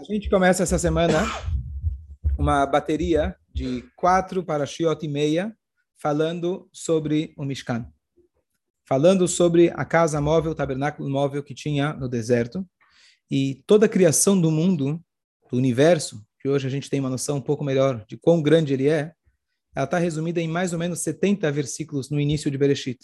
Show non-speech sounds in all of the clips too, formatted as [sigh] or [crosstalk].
A gente começa essa semana uma bateria de quatro para Shiot e meia, falando sobre o Mishkan. Falando sobre a casa móvel, o tabernáculo móvel que tinha no deserto. E toda a criação do mundo, do universo, que hoje a gente tem uma noção um pouco melhor de quão grande ele é, ela está resumida em mais ou menos 70 versículos no início de Bereshit.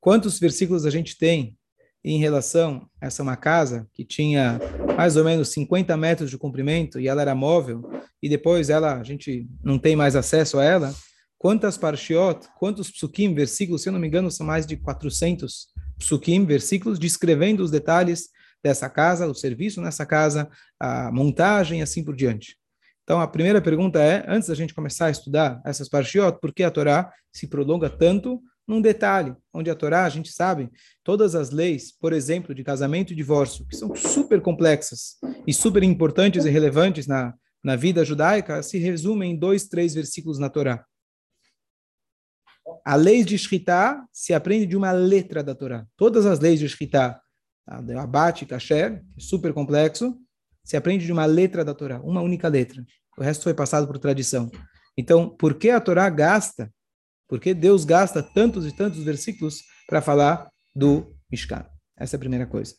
Quantos versículos a gente tem em relação a essa uma casa que tinha mais ou menos 50 metros de comprimento e ela era móvel e depois ela a gente não tem mais acesso a ela, quantas parshiot, quantos psukim, versículos, se eu não me engano, são mais de 400 psukim, versículos descrevendo os detalhes dessa casa, o serviço nessa casa, a montagem e assim por diante. Então, a primeira pergunta é, antes da gente começar a estudar essas parshiot, por que a Torá se prolonga tanto num detalhe, onde a Torá, a gente sabe, todas as leis, por exemplo, de casamento e divórcio, que são super complexas e super importantes e relevantes na, na vida judaica, se resumem em dois, três versículos na Torá. A lei de Shritá se aprende de uma letra da Torá. Todas as leis de Shritá, tá? abate, kasher, é super complexo, se aprende de uma letra da Torá, uma única letra. O resto foi passado por tradição. Então, por que a Torá gasta porque Deus gasta tantos e tantos versículos para falar do Mishkan. Essa é a primeira coisa.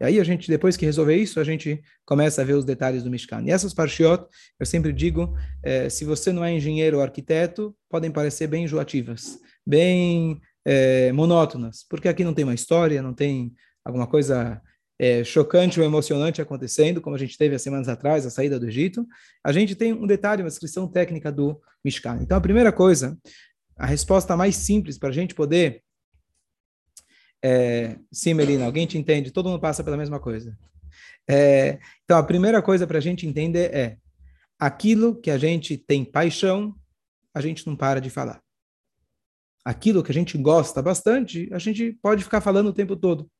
E aí a gente, depois que resolver isso, a gente começa a ver os detalhes do Mishkan. E essas parshiot, eu sempre digo, é, se você não é engenheiro ou arquiteto, podem parecer bem enjoativas, bem é, monótonas, porque aqui não tem uma história, não tem alguma coisa é, chocante ou emocionante acontecendo, como a gente teve há semanas atrás, a saída do Egito. A gente tem um detalhe, uma descrição técnica do Mishkan. Então, a primeira coisa a resposta mais simples para a gente poder. É, sim, Melina, alguém te entende? Todo mundo passa pela mesma coisa. É, então, a primeira coisa para a gente entender é: aquilo que a gente tem paixão, a gente não para de falar. Aquilo que a gente gosta bastante, a gente pode ficar falando o tempo todo.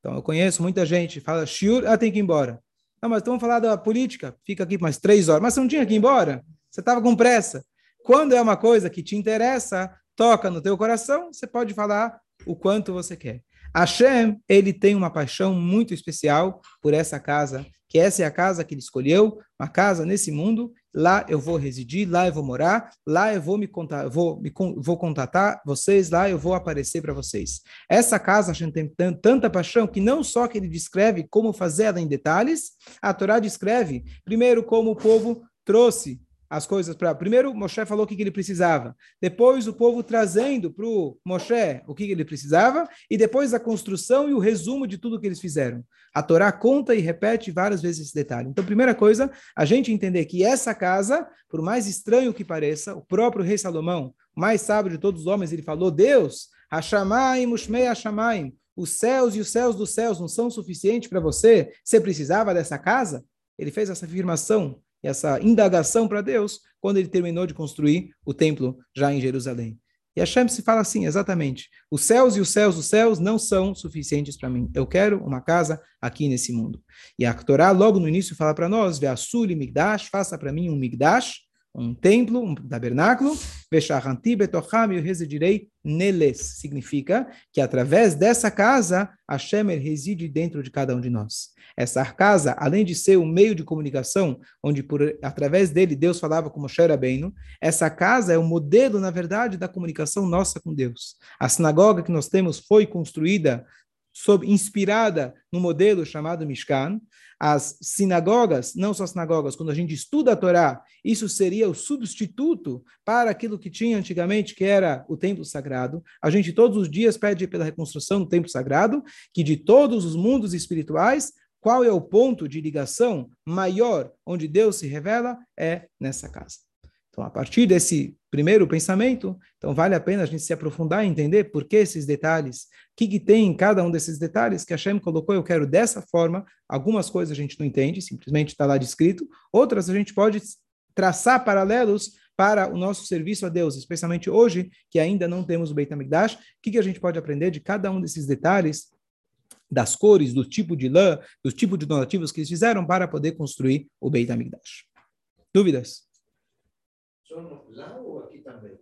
Então, eu conheço muita gente, fala, Shur, ah, tem que ir embora. Não, mas vamos falar da política, fica aqui mais três horas. Mas você não tinha que ir embora? Você estava com pressa. Quando é uma coisa que te interessa, toca no teu coração, você pode falar o quanto você quer. Hashem, ele tem uma paixão muito especial por essa casa, que essa é a casa que ele escolheu, uma casa nesse mundo, lá eu vou residir, lá eu vou morar, lá eu vou me contar, vou, me, vou contatar vocês, lá eu vou aparecer para vocês. Essa casa gente tem tanta paixão que não só que ele descreve como fazer ela em detalhes, a Torá descreve primeiro como o povo trouxe as coisas para. Primeiro, Moshe falou o que, que ele precisava. Depois, o povo trazendo para o Moshe o que, que ele precisava. E depois, a construção e o resumo de tudo que eles fizeram. A Torá conta e repete várias vezes esse detalhe. Então, primeira coisa, a gente entender que essa casa, por mais estranho que pareça, o próprio rei Salomão, mais sábio de todos os homens, ele falou: Deus, Hashamayim, Mushmei Hashamayim. Os céus e os céus dos céus não são suficientes para você? Você precisava dessa casa? Ele fez essa afirmação essa indagação para Deus quando ele terminou de construir o templo já em Jerusalém. E Hashem se fala assim, exatamente. Os céus e os céus dos céus não são suficientes para mim. Eu quero uma casa aqui nesse mundo. E a Torá, logo no início, fala para nós, Ve'asuli migdash, faça para mim um migdash, um templo, um tabernáculo, Veshahanti betocham, eu residirei neles. Significa que através dessa casa, Hashem reside dentro de cada um de nós. Essa casa, além de ser um meio de comunicação, onde por, através dele Deus falava com Moshe Rabbeinu, essa casa é o um modelo, na verdade, da comunicação nossa com Deus. A sinagoga que nós temos foi construída sob, inspirada no modelo chamado Mishkan. As sinagogas, não só sinagogas, quando a gente estuda a Torá, isso seria o substituto para aquilo que tinha antigamente, que era o templo sagrado. A gente todos os dias pede pela reconstrução do templo sagrado, que de todos os mundos espirituais, qual é o ponto de ligação maior onde Deus se revela? É nessa casa. Então, a partir desse primeiro pensamento, então vale a pena a gente se aprofundar e entender por que esses detalhes, o que, que tem em cada um desses detalhes que a Hashem colocou, eu quero dessa forma, algumas coisas a gente não entende, simplesmente está lá descrito, outras a gente pode traçar paralelos para o nosso serviço a Deus, especialmente hoje, que ainda não temos o Beit HaMikdash, o que, que a gente pode aprender de cada um desses detalhes, das cores, do tipo de lã, do tipo de donativos que eles fizeram para poder construir o Beit HaMikdash. Dúvidas? Só lá ou aqui também?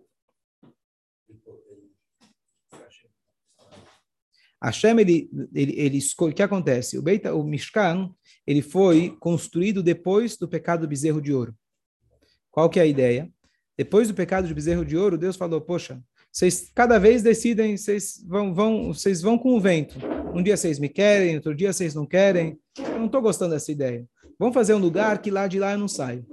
Hashem, ele, ele, ele o que acontece? O, Beita, o Mishkan, ele foi construído depois do pecado do bezerro de ouro. Qual que é a ideia? Depois do pecado de bezerro de ouro, Deus falou, poxa, vocês cada vez decidem, vocês vão, vão, vocês vão com o vento. Um dia vocês me querem, outro dia vocês não querem. Eu não estou gostando dessa ideia. Vamos fazer um lugar que lá de lá eu não saio.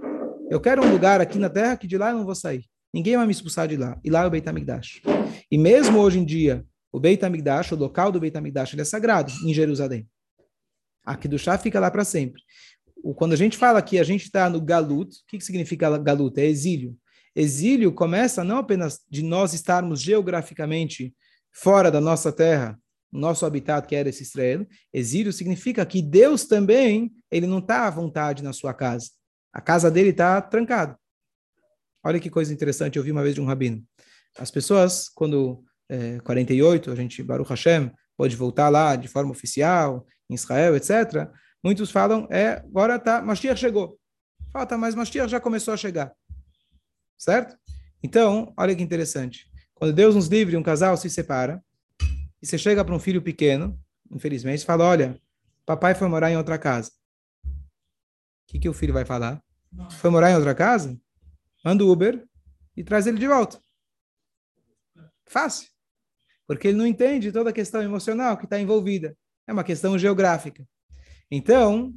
Eu quero um lugar aqui na terra que de lá eu não vou sair. Ninguém vai me expulsar de lá. E lá é o Beit HaMikdash. E mesmo hoje em dia, o Beit HaMikdash, o local do Beit HaMikdash, ele é sagrado em Jerusalém. Aqui do chá fica lá para sempre. Quando a gente fala que a gente está no Galut, o que, que significa Galut? É exílio. Exílio começa não apenas de nós estarmos geograficamente fora da nossa terra, nosso habitat que era esse Israel. Exílio significa que Deus também, ele não está à vontade na sua casa. A casa dele está trancada. Olha que coisa interessante, eu vi uma vez de um rabino. As pessoas, quando é, 48, a gente, Baruch Hashem, pode voltar lá de forma oficial, em Israel, etc. Muitos falam, é, agora tá, Mashiach chegou. Fala, tá, mas Mashiach já começou a chegar. Certo? Então, olha que interessante. Quando Deus nos livre, um casal se separa, e você chega para um filho pequeno, infelizmente, e fala, olha, papai foi morar em outra casa. Que, que o filho vai falar? Foi morar em outra casa? Manda o Uber e traz ele de volta. Fácil. Porque ele não entende toda a questão emocional que está envolvida. É uma questão geográfica. Então,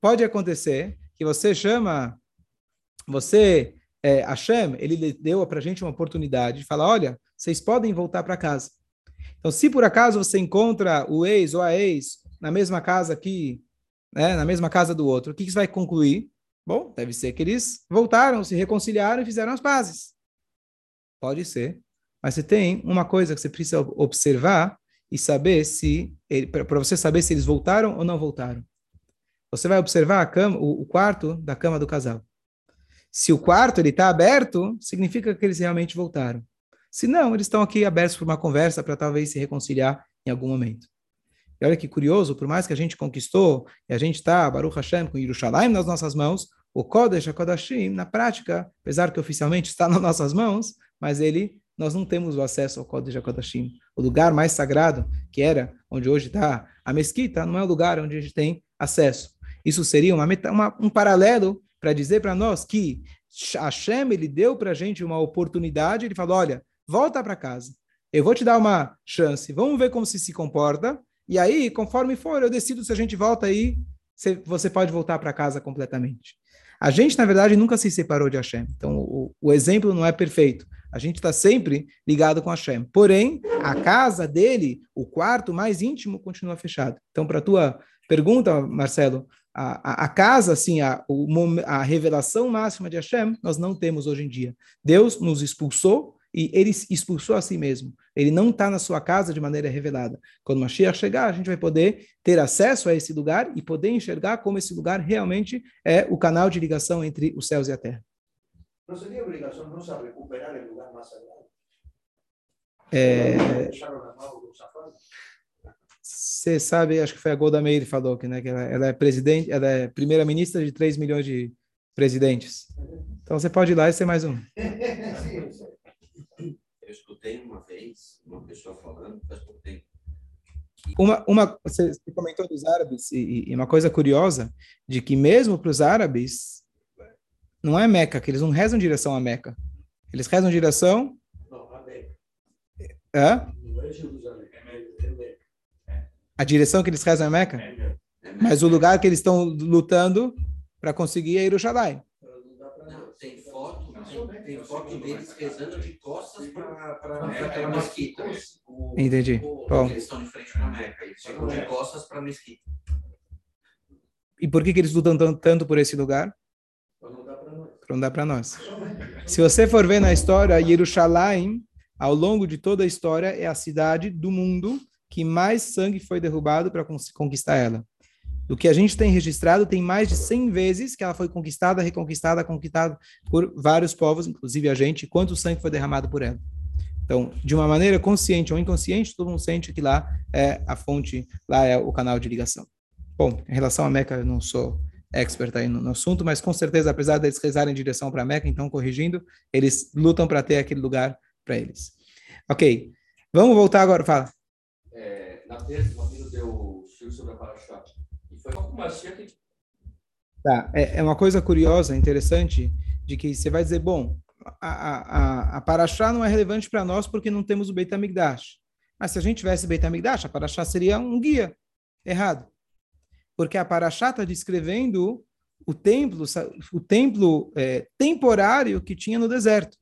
pode acontecer que você chama, você, é, Hashem, ele deu para a gente uma oportunidade de falar, olha, vocês podem voltar para casa. Então, se por acaso você encontra o ex ou a ex na mesma casa aqui, né, na mesma casa do outro, o que, que vai concluir? Bom, deve ser que eles voltaram, se reconciliaram e fizeram as pazes. Pode ser. Mas você tem uma coisa que você precisa observar e saber se, para você saber se eles voltaram ou não voltaram. Você vai observar a cama, o, o quarto da cama do casal. Se o quarto ele está aberto, significa que eles realmente voltaram. Se não, eles estão aqui abertos para uma conversa para talvez se reconciliar em algum momento. E olha que curioso, por mais que a gente conquistou e a gente está, Baruch Hashem, com Yerushalayim nas nossas mãos, o Kodesh HaKodashim, na prática, apesar que oficialmente está [laughs] nas nossas mãos, mas ele, nós não temos o acesso ao Kodesh HaKodashim. O lugar mais sagrado, que era onde hoje está a mesquita, não é o lugar onde a gente tem acesso. Isso seria uma, uma, um paralelo para dizer para nós que Hashem, ele deu para a gente uma oportunidade, ele falou, olha, volta para casa, eu vou te dar uma chance, vamos ver como se se comporta, e aí, conforme for, eu decido se a gente volta aí, você pode voltar para casa completamente. A gente, na verdade, nunca se separou de Hashem. Então, o, o exemplo não é perfeito. A gente está sempre ligado com Hashem. Porém, a casa dele, o quarto mais íntimo, continua fechado. Então, para a tua pergunta, Marcelo, a, a, a casa, assim, a, o, a revelação máxima de Hashem, nós não temos hoje em dia. Deus nos expulsou e ele expulsou a si mesmo. Ele não está na sua casa de maneira revelada. Quando Mashiach chegar, a gente vai poder ter acesso a esse lugar e poder enxergar como esse lugar realmente é o canal de ligação entre os céus e a terra. Não seria obrigação nossa recuperar o lugar mais sagrado? É... Você sabe, acho que foi a Golda Meir que falou que, né, que ela, ela é presidente, ela é primeira-ministra de 3 milhões de presidentes. Então você pode ir lá e ser mais um. [laughs] Eu escutei uma vez uma pessoa falando, faz pouco tempo. Uma, uma, você comentou dos árabes, e, e uma coisa curiosa, de que mesmo para os árabes, não é Meca, que eles não rezam direção a Meca. Eles rezam direção... Não, a Meca. Hã? Não é Jerusalém, é Meca. A direção que eles rezam é Meca? É Meca. Mas o lugar que eles estão lutando para conseguir é Jerusalém tem foto deles rezando de costas para aquela mesquita. Entendi. Bom. Eles estão de frente para a Meca, eles ficam de costas para a mesquita. E por que, que eles lutam tanto por esse lugar? Para não dar para nós. Se você for ver na história, Jerusalém, ao longo de toda a história, é a cidade do mundo que mais sangue foi derrubado para conquistar ela do que a gente tem registrado, tem mais de 100 vezes que ela foi conquistada, reconquistada, conquistada por vários povos, inclusive a gente, quanto sangue foi derramado por ela. Então, de uma maneira consciente ou inconsciente, todo mundo sente que lá é a fonte, lá é o canal de ligação. Bom, em relação à Meca, eu não sou expert aí no, no assunto, mas com certeza, apesar deles rezarem em direção para a Meca, então, corrigindo, eles lutam para ter aquele lugar para eles. Ok, vamos voltar agora, fala. É, na terça, o deu sobre a Paraxá. Tá, é, é uma coisa curiosa, interessante, de que você vai dizer, bom, a, a, a Paraxá não é relevante para nós porque não temos o Beit HaMikdash. Mas se a gente tivesse Beit HaMikdash, a Paraxá seria um guia. Errado. Porque a Paraxá está descrevendo o templo, o templo é, temporário que tinha no deserto.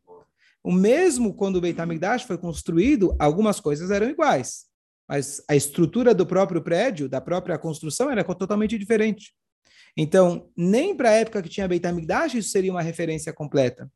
O mesmo quando o Beit HaMikdash foi construído, algumas coisas eram iguais, mas a estrutura do próprio prédio, da própria construção, era totalmente diferente. Então, nem para a época que tinha Beit HaMikdash isso seria uma referência completa.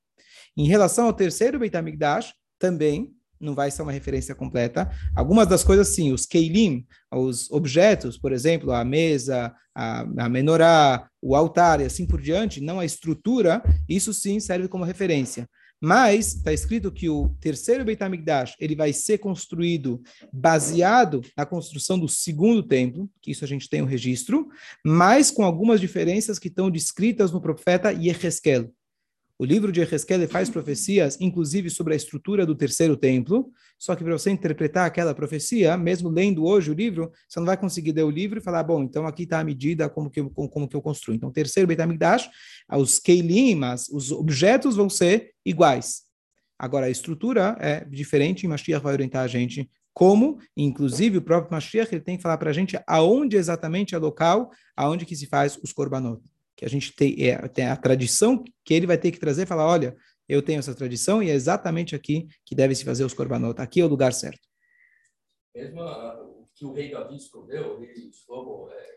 Em relação ao terceiro Beit HaMikdash, também não vai ser uma referência completa. Algumas das coisas, sim, os keilim, os objetos, por exemplo, a mesa, a, a menorá, o altar e assim por diante, não a estrutura, isso sim serve como referência. Mas está escrito que o terceiro Beit HaMikdash ele vai ser construído baseado na construção do segundo templo, que isso a gente tem o um registro, mas com algumas diferenças que estão descritas no profeta Yehezkel. O livro de Ezequiel faz profecias, inclusive sobre a estrutura do terceiro templo, só que para você interpretar aquela profecia, mesmo lendo hoje o livro, você não vai conseguir ler o livro e falar, bom, então aqui está a medida como que, eu, como, que eu construo. Então, o terceiro Beit HaMikdash, os Keilim, os objetos vão ser iguais. Agora, a estrutura é diferente e Mashiach vai orientar a gente como, inclusive, o próprio Mashiach ele tem que falar para a gente aonde exatamente é local, aonde que se faz os korbanot que a gente tem, é, tem a tradição que ele vai ter que trazer e falar, olha, eu tenho essa tradição e é exatamente aqui que deve se fazer os korbanot. Aqui é o lugar certo. Mesmo o que o rei Davi escondeu, o rei Shlomo, é...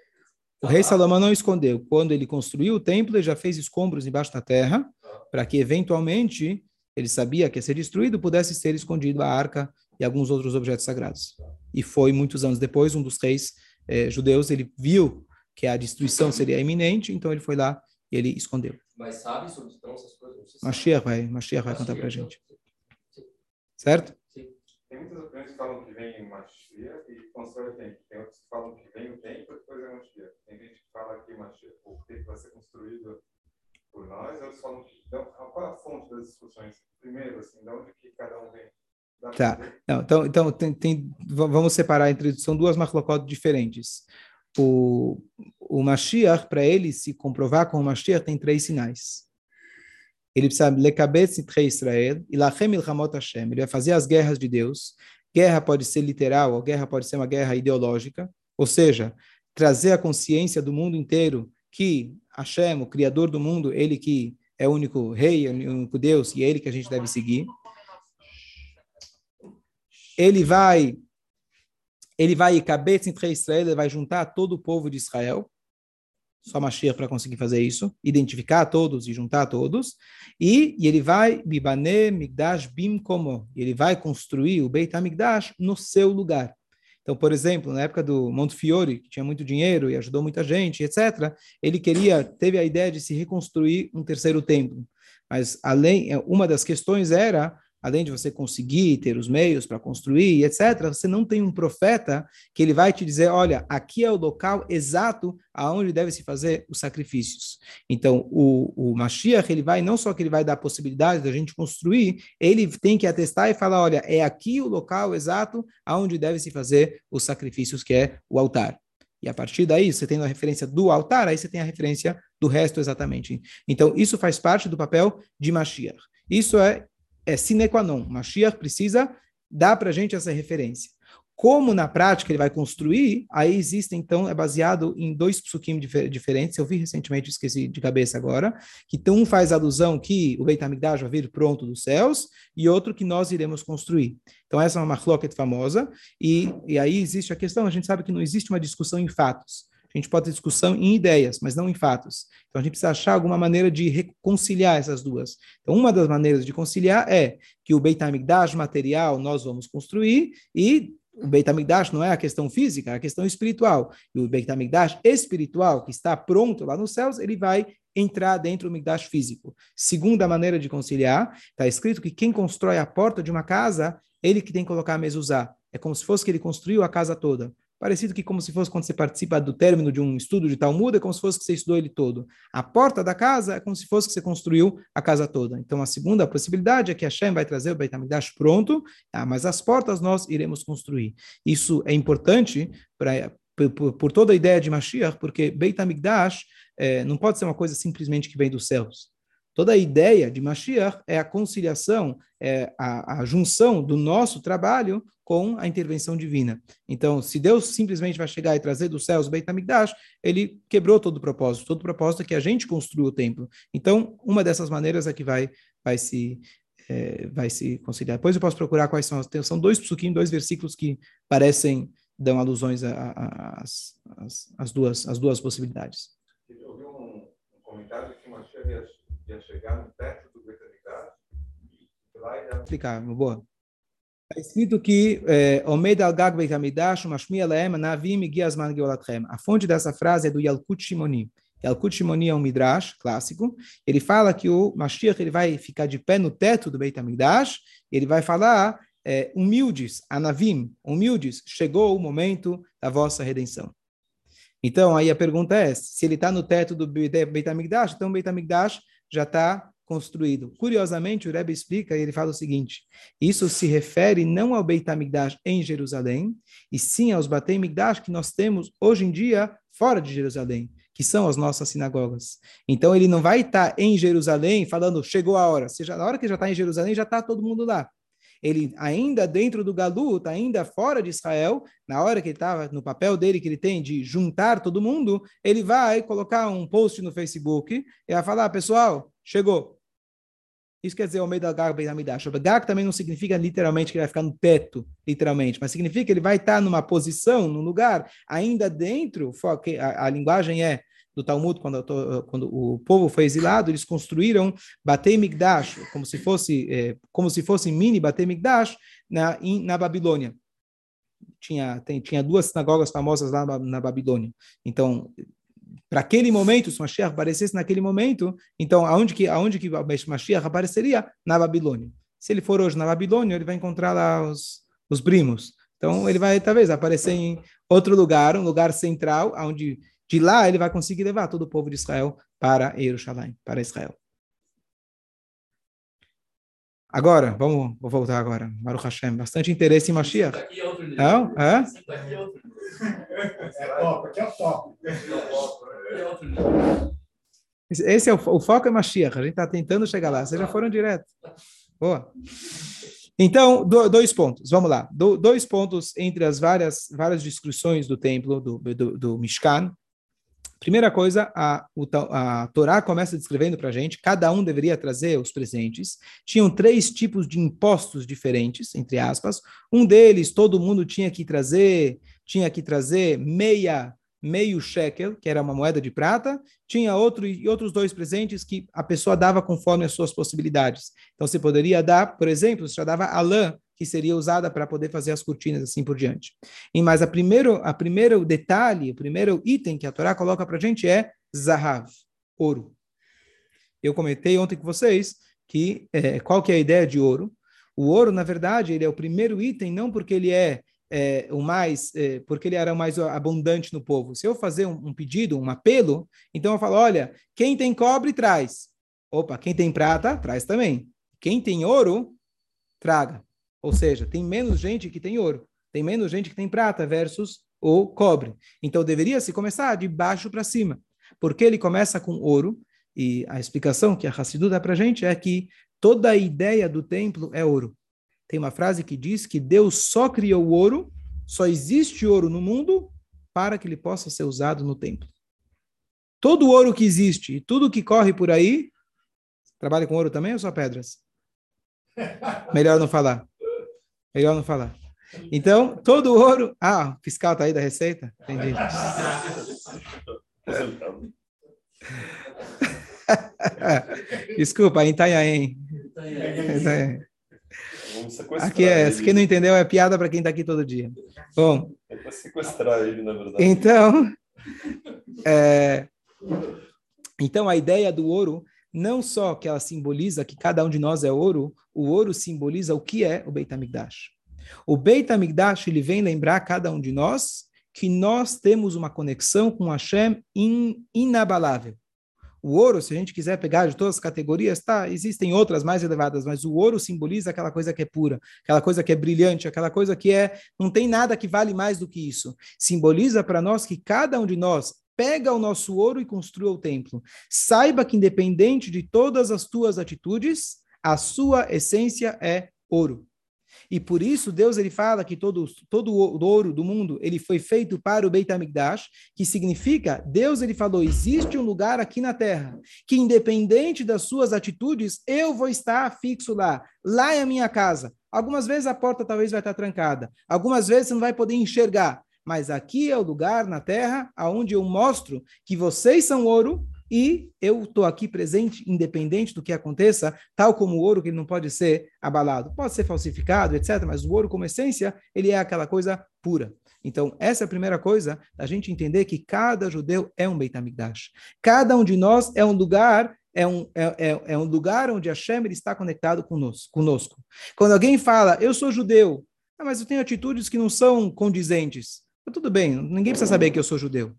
O rei Salomão não escondeu. Quando ele construiu o templo, ele já fez escombros embaixo da terra, para que eventualmente ele sabia que ia ser destruído, pudesse ser escondido a arca e alguns outros objetos sagrados. E foi muitos anos depois, um dos reis eh, judeus, ele viu que a destruição seria iminente, então ele foi lá e ele escondeu. Mas sabe sobre então, essas coisas? Mashiach vai, Mashiach vai contar para a gente. Certo? Sim. Tem muitas opiniões que falam que vem Mashiach e constrói o templo. Tem outros que falam que vem o templo e depois é Mashiach. Tem gente que fala que Mashiach, o templo vai ser construído por nós, outros falam que... Então, qual é a fonte das discussões? Primeiro, assim, de onde que cada um vem? Tá. Não, então, então tem, tem, vamos separar entre. São duas maclocotes diferentes o, o Mashiach, para ele se comprovar com o Mashiach, tem três sinais. Ele precisa lekabetz itrei Israel e lachem ilhamot Hashem. Ele vai fazer as guerras de Deus. Guerra pode ser literal, ou guerra pode ser uma guerra ideológica. Ou seja, trazer a consciência do mundo inteiro que Hashem, o Criador do mundo, ele que é o único rei, o único Deus, e é ele que a gente deve seguir. Ele vai ele vai cabeça entre Israel, ele vai juntar todo o povo de Israel. Só Mashiach para conseguir fazer isso, identificar todos e juntar todos. E, e ele vai Bibane Migdash Bim como. Ele vai construir o Beit HaMikdash no seu lugar. Então, por exemplo, na época do Montefiore, que tinha muito dinheiro e ajudou muita gente, etc., ele queria, teve a ideia de se reconstruir um terceiro templo. Mas além, uma das questões era além de você conseguir ter os meios para construir, etc., você não tem um profeta que ele vai te dizer, olha, aqui é o local exato aonde deve se fazer os sacrifícios. Então, o, o Mashiach, ele vai, não só que ele vai dar a possibilidade da gente construir, ele tem que atestar e falar, olha, é aqui o local exato aonde deve se fazer os sacrifícios, que é o altar. E a partir daí, você tem a referência do altar, aí você tem a referência do resto exatamente. Então, isso faz parte do papel de Mashiach. Isso é é sine qua non. Mashiach precisa dar para a gente essa referência. Como na prática ele vai construir, aí existe, então, é baseado em dois psukim difer diferentes. Eu vi recentemente, esqueci de cabeça agora, que um faz alusão que o Beit HaMikdash vai vir pronto dos céus, e outro que nós iremos construir. Então, essa é uma machloket famosa, e, e aí existe a questão, a gente sabe que não existe uma discussão em fatos. A gente pode ter discussão em ideias, mas não em fatos. Então a gente precisa achar alguma maneira de reconciliar essas duas. Então uma das maneiras de conciliar é que o Beit HaMikdash material nós vamos construir e o Beit HaMikdash não é a questão física, é a questão espiritual. E o Beit HaMikdash espiritual, que está pronto lá nos céus, ele vai entrar dentro do Mikdash físico. Segunda maneira de conciliar, está escrito que quem constrói a porta de uma casa, ele que tem que colocar a mezuzá. É como se fosse que ele construiu a casa toda parecido que como se fosse quando você participa do término de um estudo de Talmud, é como se fosse que você estudou ele todo. A porta da casa é como se fosse que você construiu a casa toda. Então, a segunda possibilidade é que Hashem vai trazer o Beit HaMikdash pronto, ah, mas as portas nós iremos construir. Isso é importante para por, por, toda a ideia de Mashiach, porque Beit HaMikdash é, não pode ser uma coisa simplesmente que vem dos céus. Toda a ideia de Mashiach é a conciliação, é a, a, junção do nosso trabalho com a intervenção divina. Então, se Deus simplesmente vai chegar e trazer dos céus o Beit HaMikdash, ele quebrou todo o propósito. Todo o propósito é que a gente construa o templo. Então, uma dessas maneiras é que vai, vai se é, vai se conciliar. Depois eu posso procurar quais são as... São dois psukim, dois versículos que parecem dão alusões às as duas, as duas possibilidades. Eu vi um, um comentário que Mashiach ia, chegar no teto do e ia... Explicar, boa. Está escrito que é, Omed al Gag Beit HaMikdash, Mashmiya Lehem, Navim Giazman Geolatchem. A fonte dessa frase é do Yalkut Shimoni. Yalkut Shimoni é um midrash clássico. Ele fala que o Mashiach ele vai ficar de pé no teto do Beit. Ele vai falar é, humildes, Anavim, humildes, chegou o momento da vossa redenção. Então, aí a pergunta é, se ele está no teto do Beit HaMikdash, então o Beit já está construído. Curiosamente, o Rebbe explica, e ele fala o seguinte, isso se refere não ao Beit HaMikdash em Jerusalém, e sim aos Beit HaMikdash que nós temos hoje em dia fora de Jerusalém, que são as nossas sinagogas. Então, ele não vai estar tá em Jerusalém falando, chegou a hora. Seja, na hora que já está em Jerusalém, já está todo mundo lá ele ainda dentro do Galut, ainda fora de Israel, na hora que ele estava no papel dele que ele tem de juntar todo mundo, ele vai colocar um post no Facebook e vai falar, pessoal, chegou. Isso quer dizer o meio da Gag Beitamidash. Gag também não significa literalmente que ele vai ficar no teto, literalmente, mas significa que ele vai estar numa posição, num lugar, ainda dentro, a, a linguagem é do Talmud, quando, quando, o povo foi exilado, eles construíram Batei Migdash, como se fosse, é, como se fosse mini Batei Migdash, na, in, na Babilônia. Tinha, tem, tinha duas sinagogas famosas lá na, na Babilônia. Então, para aquele momento, se Mashiach aparecesse naquele momento, então aonde que, aonde que Mashiach apareceria? Na Babilônia. Se ele for hoje na Babilônia, ele vai encontrar lá os, os primos. Então, ele vai, talvez, aparecer em outro lugar, um lugar central, onde de lá ele vai conseguir levar todo o povo de Israel para Jerusalém, para Israel. Agora, vamos vou voltar agora. Baruch Hashem, bastante interesse em Mashiach. Não? É? Esse é o, o foco é Mashiach. A gente está tentando chegar lá. Vocês já foram direto. Boa. Então, do, dois pontos. Vamos lá. Do, dois pontos entre as várias, várias descrições do templo, do, do, do Mishkan. Primeira coisa, a, a Torá começa descrevendo para a gente, cada um deveria trazer os presentes. Tinham três tipos de impostos diferentes, entre aspas. Um deles, todo mundo tinha que trazer, tinha que trazer meia meio shekel, que era uma moeda de prata, tinha outro e outros dois presentes que a pessoa dava conforme as suas possibilidades. Então, você poderia dar, por exemplo, você já dava a lã, que seria usada para poder fazer as cortinas, assim por diante. E mas a primeiro, a primeiro detalhe, o primeiro item que a Torá coloca para a gente é zahav, ouro. Eu comentei ontem com vocês que é, qual que é a ideia de ouro. O ouro, na verdade, ele é o primeiro item, não porque ele é, é o mais, é, porque ele era o mais abundante no povo. Se eu fazer um, um pedido, um apelo, então eu falo, olha, quem tem cobre traz. Opa, quem tem prata traz também. Quem tem ouro traga. Ou seja, tem menos gente que tem ouro, tem menos gente que tem prata versus o cobre. Então deveria se começar de baixo para cima. Porque ele começa com ouro, e a explicação que a Hassidu dá para a gente é que toda a ideia do templo é ouro. Tem uma frase que diz que Deus só criou o ouro, só existe ouro no mundo para que ele possa ser usado no templo. Todo o ouro que existe e tudo que corre por aí, trabalha com ouro também ou só pedras? Melhor não falar. Melhor não falar. Então, todo o ouro. Ah, o fiscal está aí da Receita? Entendi. [laughs] Desculpa, em Itanhaém. Aqui é, se quem não entendeu, é piada para quem está aqui todo dia. Bom. É para sequestrar ele, na verdade. Então, é, então a ideia do ouro não só que ela simboliza que cada um de nós é ouro, o ouro simboliza o que é o Beit HaMikdash. O Beit HaMikdash, ele vem lembrar cada um de nós que nós temos uma conexão com Hashem in, inabalável. O ouro, se a gente quiser pegar de todas as categorias, tá, existem outras mais elevadas, mas o ouro simboliza aquela coisa que é pura, aquela coisa que é brilhante, aquela coisa que é não tem nada que vale mais do que isso. Simboliza para nós que cada um de nós pega o nosso ouro e construa o templo. Saiba que independente de todas as tuas atitudes, a sua essência é ouro. E por isso Deus ele fala que todo, todo o ouro do mundo ele foi feito para o Beit HaMikdash, que significa Deus ele falou existe um lugar aqui na terra que independente das suas atitudes eu vou estar fixo lá. Lá é a minha casa. Algumas vezes a porta talvez vai estar trancada. Algumas vezes você não vai poder enxergar. Mas aqui é o lugar na terra aonde eu mostro que vocês são ouro e eu estou aqui presente, independente do que aconteça, tal como o ouro, que ele não pode ser abalado. Pode ser falsificado, etc., mas o ouro, como essência, ele é aquela coisa pura. Então, essa é a primeira coisa, a gente entender que cada judeu é um Beit HaMikdash. Cada um de nós é um lugar é um, é, é, é um lugar onde a Shem está conectado conosco. Quando alguém fala, eu sou judeu, ah, mas eu tenho atitudes que não são condizentes. Tudo bem, ninguém precisa saber que eu sou judeu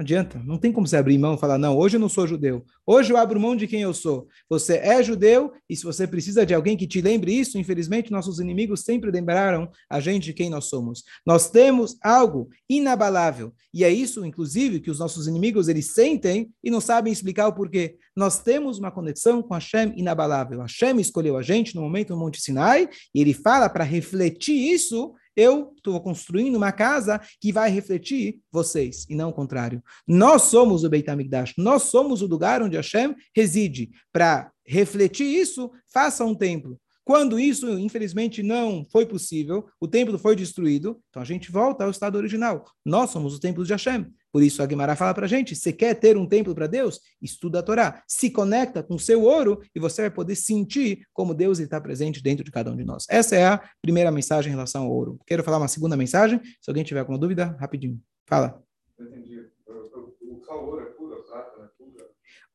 adianta, não tem como você abrir mão e falar, não, hoje eu não sou judeu. Hoje eu abro mão de quem eu sou. Você é judeu e se você precisa de alguém que te lembre isso, infelizmente nossos inimigos sempre lembraram a gente de quem nós somos. Nós temos algo inabalável e é isso, inclusive, que os nossos inimigos eles sentem e não sabem explicar o porquê. Nós temos uma conexão com Hashem inabalável. Hashem escolheu a gente no momento no Monte Sinai e ele fala para refletir isso eu estou construindo uma casa que vai refletir vocês, e não o contrário. Nós somos o Beit HaMikdash, nós somos o lugar onde Hashem reside. Para refletir isso, faça um templo. Quando isso, infelizmente, não foi possível, o templo foi destruído, então a gente volta ao estado original. Nós somos o templo de Hashem. Por isso a Guimara fala para a gente, você quer ter um templo para Deus? Estuda a Torá. Se conecta com o seu ouro e você vai poder sentir como Deus está presente dentro de cada um de nós. Essa é a primeira mensagem em relação ao ouro. Quero falar uma segunda mensagem. Se alguém tiver alguma dúvida, rapidinho. Fala. Entendi. O ouro é prata é pura?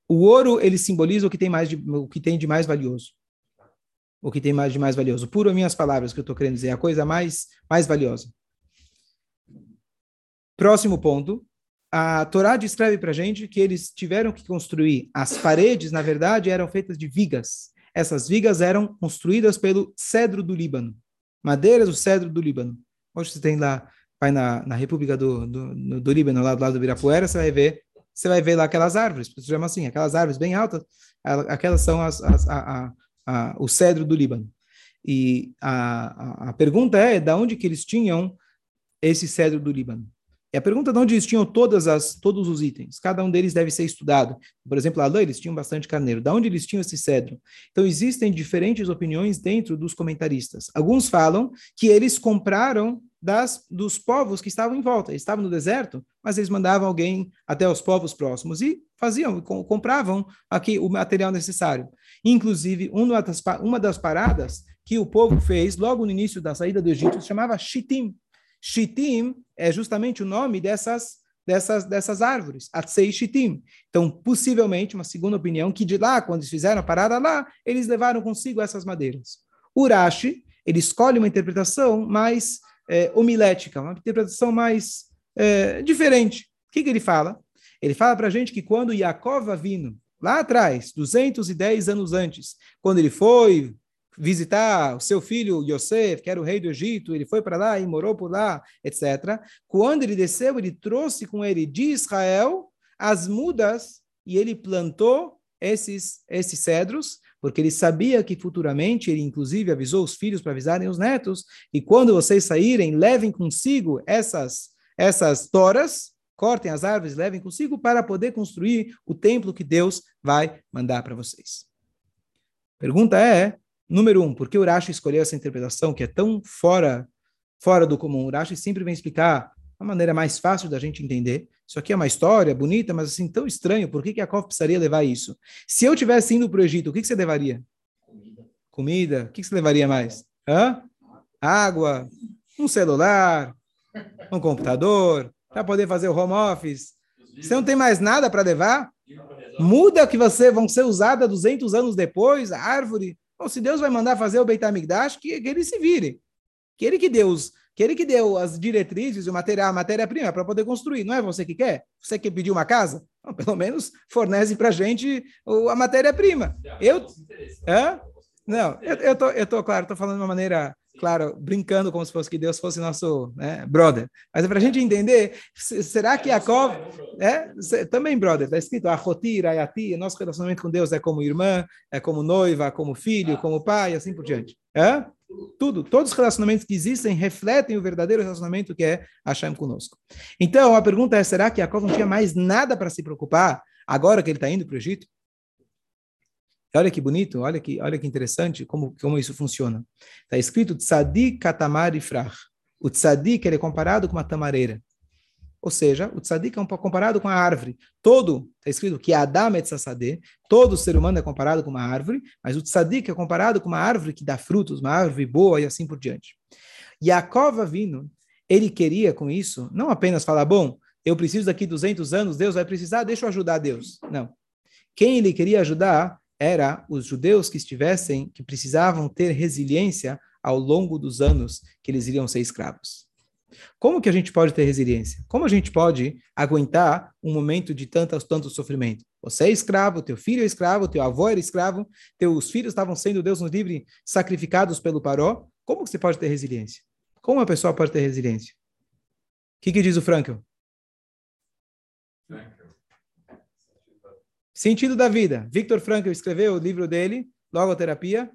O ouro, ele simboliza o que tem, mais de, o que tem de mais valioso o que tem mais de mais valioso. Puro minhas palavras que eu estou querendo dizer, a coisa mais, mais valiosa. Próximo ponto. A Torá descreve para a gente que eles tiveram que construir. As paredes, na verdade, eram feitas de vigas. Essas vigas eram construídas pelo cedro do Líbano. Madeiras do cedro do Líbano. Hoje você tem lá, vai na, na República do, do, do Líbano, lá do lado do Ibirapuera, você vai ver você vai ver lá aquelas árvores, se chama assim, aquelas árvores bem altas, aquelas são as, as a, a, a, o cedro do Líbano. E a pergunta é, da onde que eles tinham esse cedro do Líbano? E a pergunta é de onde eles tinham todas as, todos os itens. Cada um deles deve ser estudado. Por exemplo, a lã, eles tinham bastante carneiro. Da onde eles tinham esse cedro? Então, existem diferentes opiniões dentro dos comentaristas. Alguns falam que eles compraram das, dos povos que estavam em volta. Eles estavam no deserto, mas eles mandavam alguém até os povos próximos e faziam, compravam aqui o material necessário. Inclusive, uma das, uma das paradas que o povo fez logo no início da saída do Egito se chamava Shittim. Shittim é justamente o nome dessas dessas, dessas árvores, Atsei Shittim. Então, possivelmente, uma segunda opinião, que de lá, quando eles fizeram a parada lá, eles levaram consigo essas madeiras. Urashi, ele escolhe uma interpretação mais é, homilética, uma interpretação mais é, diferente. O que, que ele fala? Ele fala para a gente que quando Yaakov vindo lá atrás, 210 anos antes, quando ele foi visitar o seu filho Yosef, que era o rei do Egito, ele foi para lá e morou por lá, etc. Quando ele desceu, ele trouxe com ele de Israel as mudas e ele plantou esses, esses cedros, porque ele sabia que futuramente, ele inclusive avisou os filhos para avisarem os netos, e quando vocês saírem, levem consigo essas, essas toras, cortem as árvores, levem consigo para poder construir o templo que Deus vai mandar para vocês. Pergunta é, número um, por que Urashi escolheu essa interpretação que é tão fora, fora do comum? Urashi sempre vem explicar a maneira mais fácil da gente entender. Isso aqui é uma história bonita, mas assim, tão estranho. Por que, que Yaakov precisaria levar isso? Se eu tivesse indo para o Egito, o que, que você levaria? Comida. Comida. O que, que você levaria mais? Hã? Água, um celular, um computador, para poder fazer o home office. Você não tem mais nada para levar? Muda que você vão ser usadas 200 anos depois, a árvore. Bom, se Deus vai mandar fazer o Beit HaMikdash, que, que ele se vire. Que ele que Deus que ele que deu as diretrizes e o material, a matéria-prima para poder construir. Não é você que quer? Você que pediu uma casa? Não, pelo menos fornece para a gente a matéria-prima. Eu... Hã? Não, eu, eu, tô, eu tô, claro, tô falando de uma maneira, claro, brincando como se fosse que Deus fosse nosso né, brother. Mas é para a gente entender, será que Jacob... É, também brother, está escrito, Ahoti, Rayati, nosso relacionamento com Deus é como irmã, é como noiva, como filho, como pai, assim por diante. É? Tudo, todos os relacionamentos que existem refletem o verdadeiro relacionamento que é Hashem conosco. Então, a pergunta é, será que Jacob não tinha mais nada para se preocupar agora que ele está indo para o Egito? Olha que bonito, olha que, olha que interessante como, como isso funciona. Está escrito tzadik katamar. O tzadik ele é comparado com uma tamareira. Ou seja, o tzadik é comparado com a árvore. Todo, está escrito que Adam é tzasadeh, todo ser humano é comparado com uma árvore, mas o tzadik é comparado com uma árvore que dá frutos, uma árvore boa e assim por diante. E a cova vindo, ele queria com isso, não apenas falar, bom, eu preciso daqui 200 anos, Deus vai precisar, deixa eu ajudar Deus. Não. Quem ele queria ajudar era os judeus que estivessem, que precisavam ter resiliência ao longo dos anos que eles iriam ser escravos. Como que a gente pode ter resiliência? Como a gente pode aguentar um momento de tanto, tanto sofrimento? Você é escravo, teu filho é escravo, teu avô era escravo, teus filhos estavam sendo, Deus nos livre, sacrificados pelo paró. Como que você pode ter resiliência? Como uma pessoa pode ter resiliência? O que, que diz o Frankel? Sentido da vida. Victor Frankl escreveu o livro dele, Logoterapia.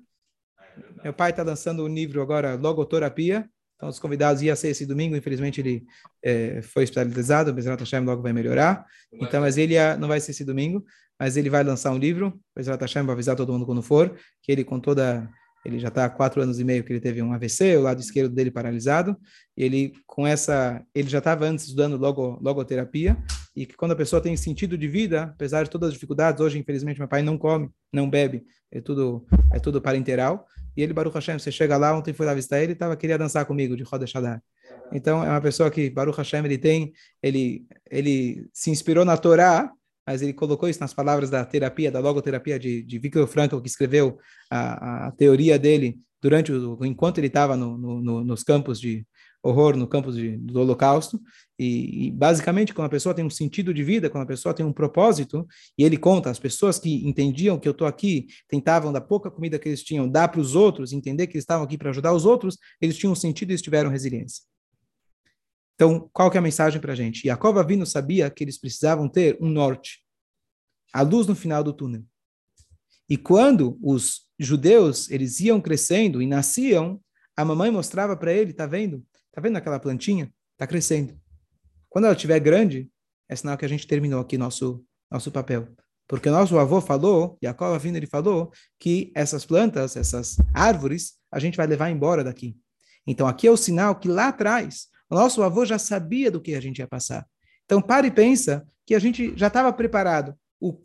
Meu pai está lançando um livro agora, Logoterapia. Então, os convidados iam ser esse domingo. Infelizmente, ele é, foi hospitalizado. O Bezerra Hashem logo vai melhorar. Então, mas ele ia, não vai ser esse domingo, mas ele vai lançar um livro. O Bezerra Hashem vai avisar todo mundo quando for, que ele com toda ele já está há quatro anos e meio que ele teve um AVC, o lado esquerdo dele paralisado. E ele, com essa, ele já estava antes estudando logo, logoterapia. E que quando a pessoa tem sentido de vida, apesar de todas as dificuldades, hoje, infelizmente, meu pai não come, não bebe, é tudo, é tudo parenteral. E ele, Baruch Hashem, você chega lá, ontem foi lá visitar ele, tava, queria dançar comigo, de Roda Shadar. Então, é uma pessoa que, Baruch Hashem, ele tem, ele, ele se inspirou na Torá, mas ele colocou isso nas palavras da terapia, da logoterapia de, de Viktor Frankl, que escreveu a, a teoria dele durante o, enquanto ele estava no, no, nos campos de horror, no campos de, do Holocausto. E, e, basicamente, quando a pessoa tem um sentido de vida, quando a pessoa tem um propósito, e ele conta, as pessoas que entendiam que eu estou aqui, tentavam da pouca comida que eles tinham, dar para os outros, entender que eles estavam aqui para ajudar os outros, eles tinham um sentido e eles tiveram resiliência. Então, qual que é a mensagem para a gente? Jacob Avino sabia que eles precisavam ter um norte, a luz no final do túnel. E quando os judeus eles iam crescendo e nasciam, a mamãe mostrava para ele, tá vendo? Tá vendo aquela plantinha? Tá crescendo. Quando ela estiver grande, é sinal que a gente terminou aqui nosso nosso papel. Porque nosso avô falou, Jacob Avino ele falou que essas plantas, essas árvores, a gente vai levar embora daqui. Então aqui é o sinal que lá atrás o nosso avô já sabia do que a gente ia passar. Então, pare e pensa que a gente já estava preparado. O,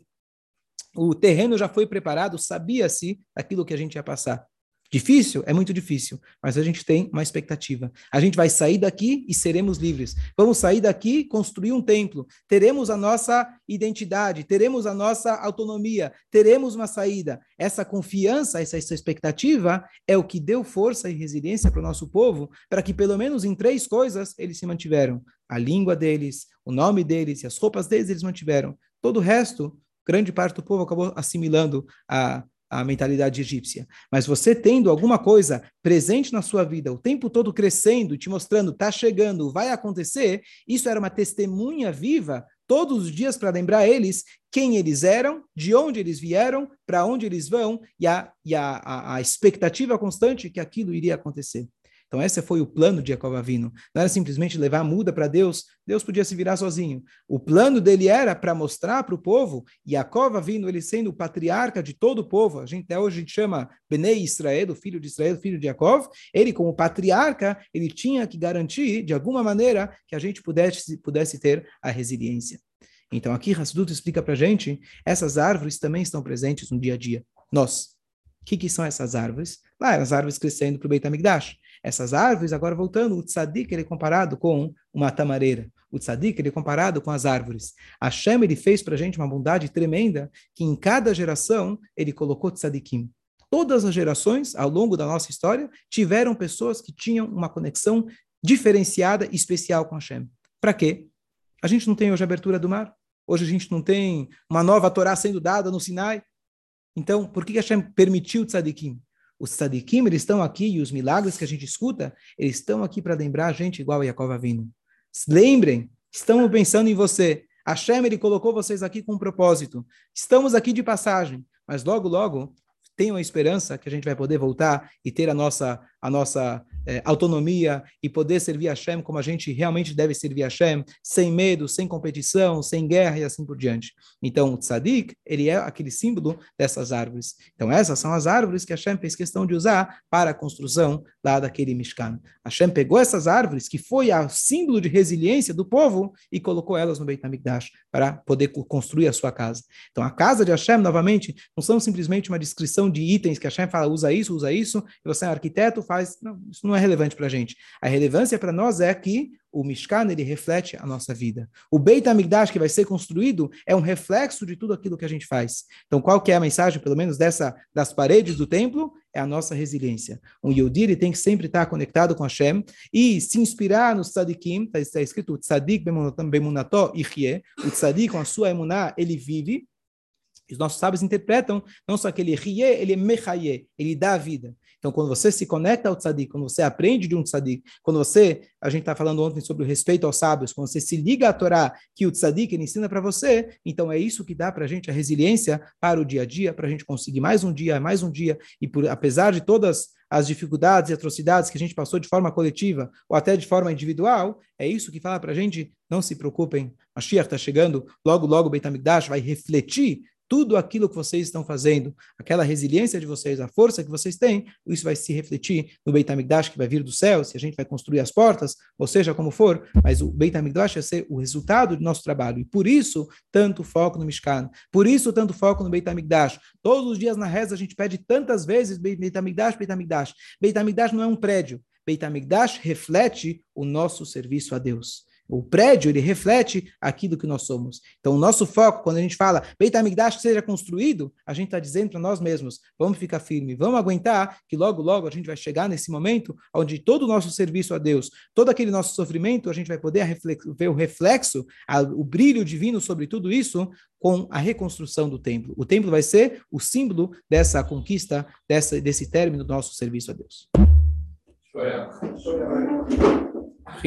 o terreno já foi preparado, sabia-se aquilo que a gente ia passar. Difícil? É muito difícil, mas a gente tem uma expectativa. A gente vai sair daqui e seremos livres. Vamos sair daqui, construir um templo. Teremos a nossa identidade, teremos a nossa autonomia, teremos uma saída. Essa confiança, essa, essa expectativa é o que deu força e resiliência para o nosso povo, para que pelo menos em três coisas eles se mantiveram: a língua deles, o nome deles e as roupas deles eles mantiveram. Todo o resto, grande parte do povo acabou assimilando a a mentalidade egípcia. Mas você tendo alguma coisa presente na sua vida, o tempo todo crescendo, te mostrando, está chegando, vai acontecer, isso era uma testemunha viva todos os dias para lembrar eles quem eles eram, de onde eles vieram, para onde eles vão e, a, e a, a, a expectativa constante que aquilo iria acontecer. Então, esse foi o plano de Jacob Avino. Não era simplesmente levar a muda para Deus, Deus podia se virar sozinho. O plano dele era para mostrar para o povo, e Jacob Avino, ele sendo o patriarca de todo o povo, a gente até hoje chama Benei Israel, filho de Israel, filho de Jacob, ele como patriarca, ele tinha que garantir, de alguma maneira, que a gente pudesse, pudesse ter a resiliência. Então, aqui Hasdut explica para a gente, essas árvores também estão presentes no dia a dia. Nós. O que, que são essas árvores? Lá, as árvores crescendo para o Beit HaMikdash essas árvores, agora voltando, o tzadik ele é comparado com uma tamareira. O tzadik ele é comparado com as árvores. Hashem ele fez para a gente uma bondade tremenda que em cada geração ele colocou tzadikim. Todas as gerações, ao longo da nossa história, tiveram pessoas que tinham uma conexão diferenciada e especial com Hashem. Para quê? A gente não tem hoje a abertura do mar. Hoje a gente não tem uma nova Torá sendo dada no Sinai. Então, por que Hashem permitiu tzadikim? Os tzadikim, eles estão aqui, e os milagres que a gente escuta, eles estão aqui para lembrar a gente igual a Yaakov Avinu. Lembrem, estamos pensando em você. Hashem, ele colocou vocês aqui com um propósito. Estamos aqui de passagem, mas logo, logo, tenham a esperança que a gente vai poder voltar e ter a nossa, a nossa é, autonomia e poder servir a Hashem como a gente realmente deve servir a Hashem, sem medo, sem competição, sem guerra e assim por diante. Então, o tzadik, ele é aquele símbolo dessas árvores. Então, essas são as árvores que Hashem fez questão de usar para a construção lá daquele Mishkan. Hashem pegou essas árvores, que foi o símbolo de resiliência do povo, e colocou elas no Beit HaMikdash para poder construir a sua casa. Então, a casa de Hashem, novamente, não são simplesmente uma descrição de itens que Hashem fala, usa isso, usa isso, e você é um arquiteto, faz... Não, isso não é relevante para a gente. A relevância para nós é que o Mishkan, ele reflete a nossa vida. O Beit HaMikdash que vai ser construído é um reflexo de tudo aquilo que a gente faz. Então, qual que é a mensagem, pelo menos, dessa das paredes do templo? É a nossa resiliência. Um Yehudi, tem que sempre estar conectado com Hashem e se inspirar nos tzadikim, está tá escrito, tzadik bemunató ichye, o tzadik com a sua emuná, ele vive, os nossos sábios interpretam não só que ele rie, ele é mechaye, ele dá a vida. Então, quando você se conecta ao tzadik, quando você aprende de um tzadik, quando você, a gente está falando ontem sobre o respeito aos sábios, quando você se liga à Torá, que o tzadik ele ensina para você, então é isso que dá para a gente a resiliência para o dia a dia, para a gente conseguir mais um dia, mais um dia, e por, apesar de todas as dificuldades e atrocidades que a gente passou de forma coletiva ou até de forma individual, é isso que fala para a gente, não se preocupem, a Shia está chegando, logo, logo o Beit HaMikdash vai refletir tudo aquilo que vocês estão fazendo, aquela resiliência de vocês, a força que vocês têm, isso vai se refletir no Beit HaMikdash que vai vir do céu, se a gente vai construir as portas, ou seja, como for, mas o Beit HaMikdash vai ser o resultado do nosso trabalho. E por isso, tanto foco no Mishkan, por isso, tanto foco no Beit HaMikdash. Todos os dias na reza a gente pede tantas vezes Beit HaMikdash, Beit HaMikdash. Beit HaMikdash não é um prédio. Beit HaMikdash reflete o nosso serviço a Deus. O prédio, ele reflete aquilo que nós somos. Então, o nosso foco, quando a gente fala Beit HaMikdash seja construído, a gente está dizendo para nós mesmos, vamos ficar firme, vamos aguentar, que logo, logo a gente vai chegar nesse momento onde todo o nosso serviço a Deus, todo aquele nosso sofrimento, a gente vai poder ver o reflexo, o brilho divino sobre tudo isso com a reconstrução do templo. O templo vai ser o símbolo dessa conquista, dessa, desse término do nosso serviço a Deus.